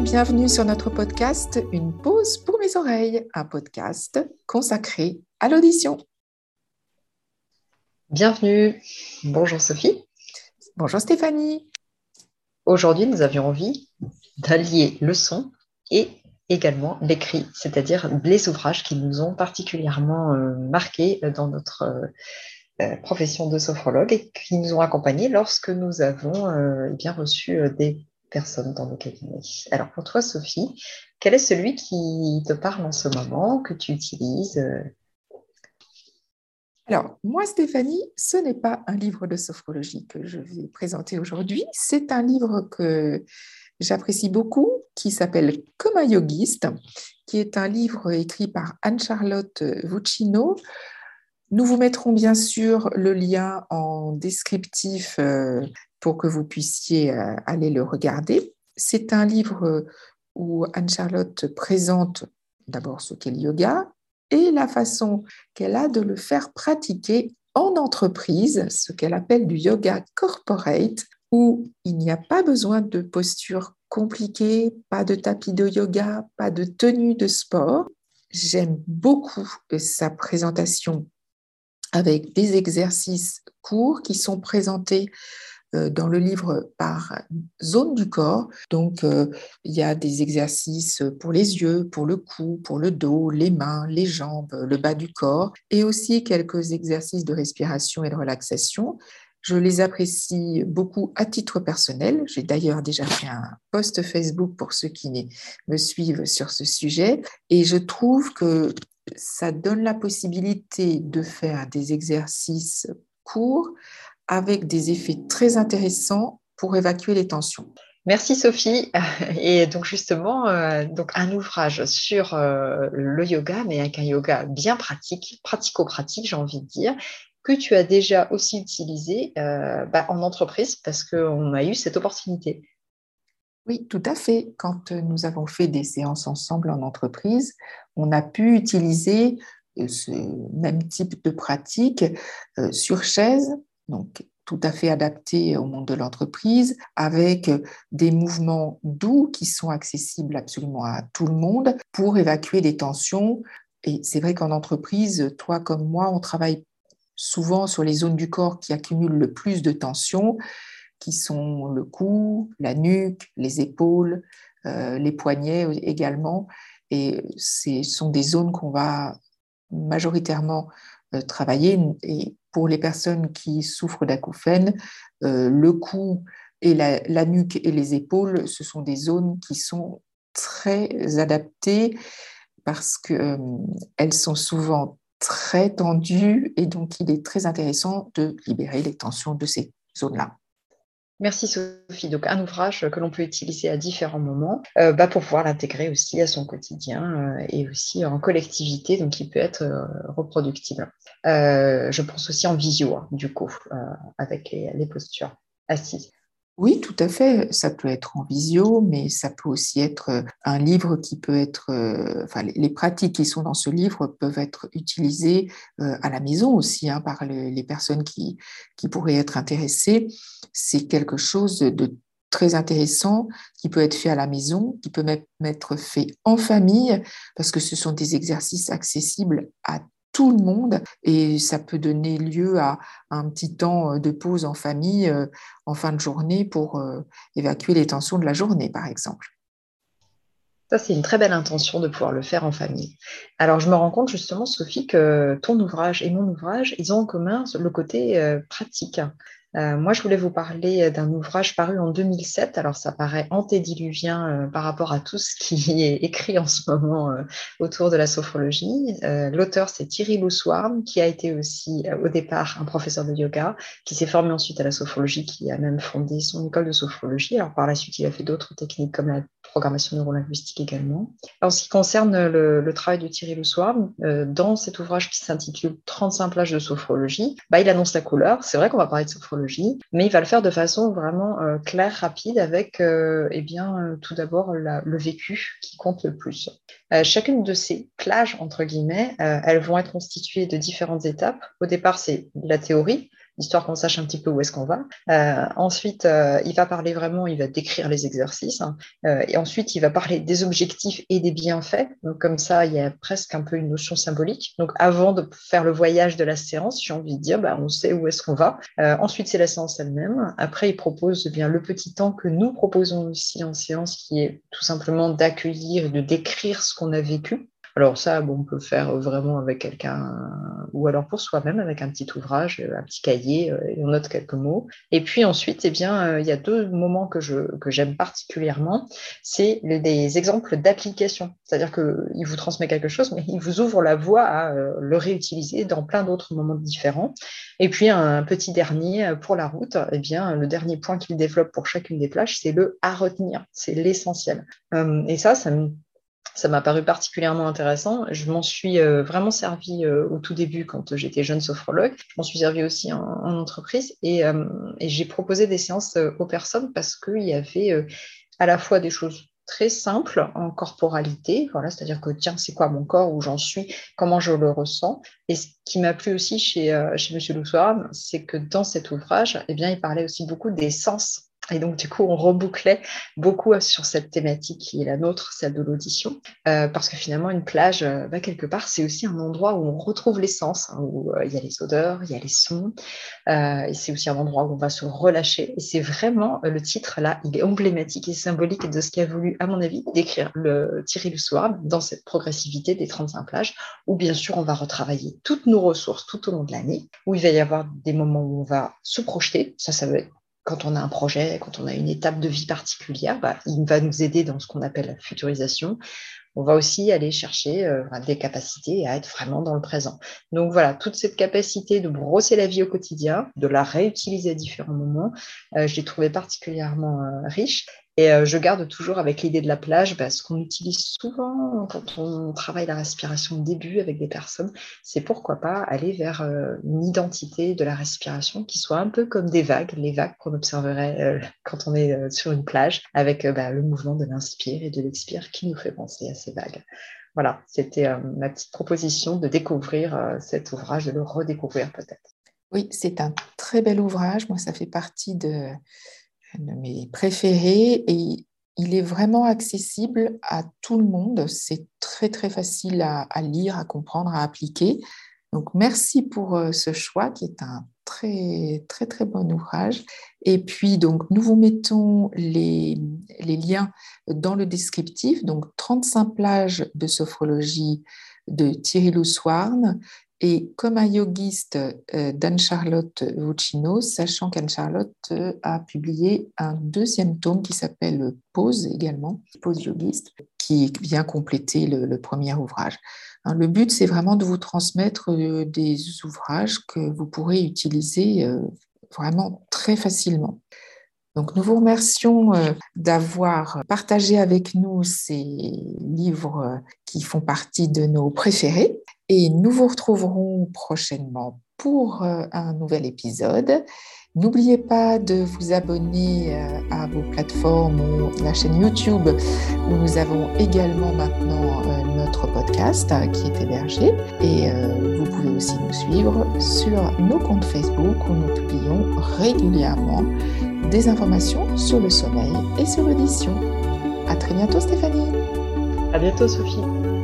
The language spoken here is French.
Et bienvenue sur notre podcast Une pause pour mes oreilles, un podcast consacré à l'audition. Bienvenue. Bonjour Sophie. Bonjour Stéphanie. Aujourd'hui, nous avions envie d'allier le son et également l'écrit, c'est-à-dire les ouvrages qui nous ont particulièrement euh, marqués dans notre euh, euh, profession de sophrologue et qui nous ont accompagnés lorsque nous avons eh bien reçu des personnes dans nos cabinets. Alors pour toi, Sophie, quel est celui qui te parle en ce moment, que tu utilises alors, moi, Stéphanie, ce n'est pas un livre de sophrologie que je vais présenter aujourd'hui. C'est un livre que j'apprécie beaucoup, qui s'appelle Comme un yogiste, qui est un livre écrit par Anne-Charlotte Vuccino. Nous vous mettrons bien sûr le lien en descriptif euh, pour que vous puissiez euh, aller le regarder. C'est un livre où Anne-Charlotte présente d'abord ce qu'est le yoga et la façon qu'elle a de le faire pratiquer en entreprise, ce qu'elle appelle du yoga corporate, où il n'y a pas besoin de posture compliquée, pas de tapis de yoga, pas de tenue de sport. J'aime beaucoup sa présentation avec des exercices courts qui sont présentés euh, dans le livre par zone du corps. Donc, euh, il y a des exercices pour les yeux, pour le cou, pour le dos, les mains, les jambes, le bas du corps, et aussi quelques exercices de respiration et de relaxation. Je les apprécie beaucoup à titre personnel. J'ai d'ailleurs déjà fait un post Facebook pour ceux qui me suivent sur ce sujet. Et je trouve que ça donne la possibilité de faire des exercices courts avec des effets très intéressants pour évacuer les tensions. Merci Sophie. Et donc justement, euh, donc un ouvrage sur euh, le yoga, mais avec un yoga bien pratique, pratico-pratique, j'ai envie de dire, que tu as déjà aussi utilisé euh, bah, en entreprise parce qu'on a eu cette opportunité. Oui, tout à fait. Quand nous avons fait des séances ensemble en entreprise, on a pu utiliser ce même type de pratique sur chaise donc tout à fait adapté au monde de l'entreprise, avec des mouvements doux qui sont accessibles absolument à tout le monde pour évacuer des tensions. Et c'est vrai qu'en entreprise, toi comme moi, on travaille souvent sur les zones du corps qui accumulent le plus de tensions, qui sont le cou, la nuque, les épaules, euh, les poignets également. Et ce sont des zones qu'on va majoritairement euh, travailler. Pour les personnes qui souffrent d'acouphènes, euh, le cou et la, nuque et les épaules, ce sont des zones qui sont très adaptées parce qu'elles euh, sont souvent très tendues et donc il est très intéressant de libérer les tensions de ces zones-là. Merci Sophie. Donc un ouvrage que l'on peut utiliser à différents moments euh, bah, pour pouvoir l'intégrer aussi à son quotidien euh, et aussi en collectivité, donc qui peut être euh, reproductible. je pense aussi en visio, hein, du coup, avec les postures assises. Oui, tout à fait. Ça peut être en visio, mais ça peut aussi être euh, un livre qui peut être, euh, enfin, les pratiques qui sont dans ce livre peuvent être utilisées euh, à la maison aussi hein, par les personnes qui, qui pourraient être intéressées. C'est quelque chose de très intéressant qui peut être fait à la maison, qui peut même être fait en famille, parce que ce sont des exercices accessibles à le monde et ça peut donner lieu à un petit temps euh, de pause en famille euh, en fin de journée pour euh, évacuer les tensions de la journée, par exemple. Ça, c'est une très belle intention de pouvoir le faire en famille. Alors, je me rends compte justement, Sophie, que ton ouvrage et mon ouvrage, ils ont en commun le côté pratique. Euh, moi, je voulais vous parler d'un ouvrage paru en 2007. Alors, ça paraît antédiluvien euh, par rapport à tout ce qui est écrit en ce moment euh, autour de la sophrologie. L'auteur, c'est Thierry Louswarm, qui a été aussi au départ un professeur de yoga, qui s'est formé ensuite à la sophrologie, qui a même fondé son école de sophrologie. Alors, par la suite, il a fait d'autres techniques comme la programmation neurolinguistique également. En ce qui concerne le, travail de Thierry Louswarm, dans cet ouvrage qui s'intitule 35 plages de sophrologie, bah, il annonce la couleur. C'est vrai qu'on va parler de sophrologie mais il va le faire de façon vraiment euh, claire, rapide, avec euh, eh bien, euh, tout d'abord le vécu qui compte le plus. chacune de ces plages, entre guillemets, elles vont être constituées de différentes étapes. Au départ, c'est la théorie, histoire qu'on sache un petit peu où est-ce qu'on va. ensuite, il va parler vraiment, il va décrire les exercices. Hein. et ensuite, il va parler des objectifs et des bienfaits. Donc, comme ça, il y a presque un peu une notion symbolique. Donc, avant de faire le voyage de la séance, j'ai envie de dire, bah, on sait où est-ce qu'on va. ensuite, c'est la séance elle-même. Après, il propose eh bien le petit temps que nous proposons aussi en séance, qui est tout simplement d'accueillir et de décrire ce qu'on a vécu. Alors ça, bon, on peut faire vraiment avec quelqu'un, ou alors pour soi-même avec un petit ouvrage, un petit cahier, euh, et on note quelques mots. Et puis ensuite, eh bien, euh, il y a deux moments que je que j'aime particulièrement, c'est des exemples d'application. C'est-à-dire qu'il vous transmet quelque chose, mais il vous ouvre la voie à euh, le réutiliser dans plein d'autres moments différents. Et puis un petit dernier pour la route, eh bien, le dernier point qu'il développe pour chacune des plages, c'est le à retenir, c'est l'essentiel. et ça, ça me ça m'a paru particulièrement intéressant. Je m'en suis euh, vraiment servi euh, au tout début quand j'étais jeune sophrologue. Je m'en suis servi aussi en, entreprise euh, et, j'ai proposé des séances aux personnes parce qu'il y avait à la fois des choses très simples en corporalité, voilà, c'est-à-dire que tiens, c'est quoi mon corps, où j'en suis, comment je le ressens. Et ce qui m'a plu aussi chez, chez M. C'est que dans cet ouvrage, eh bien, il parlait aussi beaucoup des sens et donc, du coup, on rebouclait beaucoup sur cette thématique qui est la nôtre, celle de l'audition, euh, parce que finalement, une plage, euh, bah, quelque part, c'est aussi un endroit où on retrouve l'essence, hein, où euh, il y a les odeurs, il y a les sons, et c'est aussi un endroit où on va se relâcher. Et c'est vraiment, le titre, là, il est emblématique et symbolique de ce qu'a voulu, à mon avis, décrire le Thierry soir dans cette progressivité des 35 plages, où bien sûr, on va retravailler toutes nos ressources tout au long de l'année, où il va y avoir des moments où on va se projeter, ça, ça veut être quand on a un projet, quand on a une étape de vie particulière, bah, il va nous aider dans ce qu'on appelle la futurisation. On va aussi aller chercher euh, des capacités à être vraiment dans le présent. Donc voilà, toute cette capacité de brosser la vie au quotidien, de la réutiliser à différents moments, euh, je l'ai trouvé particulièrement euh, riche. Et euh, je garde toujours avec l'idée de la plage, parce qu'on utilise souvent quand on travaille la respiration au début avec des personnes, c'est pourquoi pas aller vers euh, une identité de la respiration qui soit un peu comme des vagues, les vagues qu'on observerait euh, quand on est sur une plage, avec bah, le mouvement de l'inspire et de l'expire qui nous fait penser à ces vagues. Voilà, c'était ma petite proposition de découvrir cet ouvrage, de le redécouvrir peut-être. Oui, c'est un très bel ouvrage. Moi, ça fait partie de de mes préférés et il est vraiment accessible à tout le monde. C'est très très facile à, lire, à comprendre, à appliquer. Donc merci pour euh, ce choix qui est un très très très bon ouvrage. Et puis donc nous vous mettons les, les liens dans le descriptif. Donc 35 plages de sophrologie de Thierry Louswarn et comme un yogiste euh, d'Anne-Charlotte Vucino, sachant qu'Anne-Charlotte euh, a publié un deuxième tome qui s'appelle Pause également, Pause yogiste, qui vient compléter le, premier ouvrage. Hein, le but, c'est vraiment de vous transmettre euh, des ouvrages que vous pourrez utiliser vraiment très facilement. Donc, nous vous remercions d'avoir partagé avec nous ces livres qui font partie de nos préférés et nous vous retrouverons prochainement pour euh, un nouvel épisode. N'oubliez pas de vous abonner euh, à vos plateformes ou la chaîne YouTube où nous avons également maintenant euh, notre podcast qui est hébergé. Et vous pouvez aussi nous suivre sur nos comptes Facebook où nous publions régulièrement des informations sur le sommeil et sur l'audition. À très bientôt Stéphanie. À bientôt Sophie.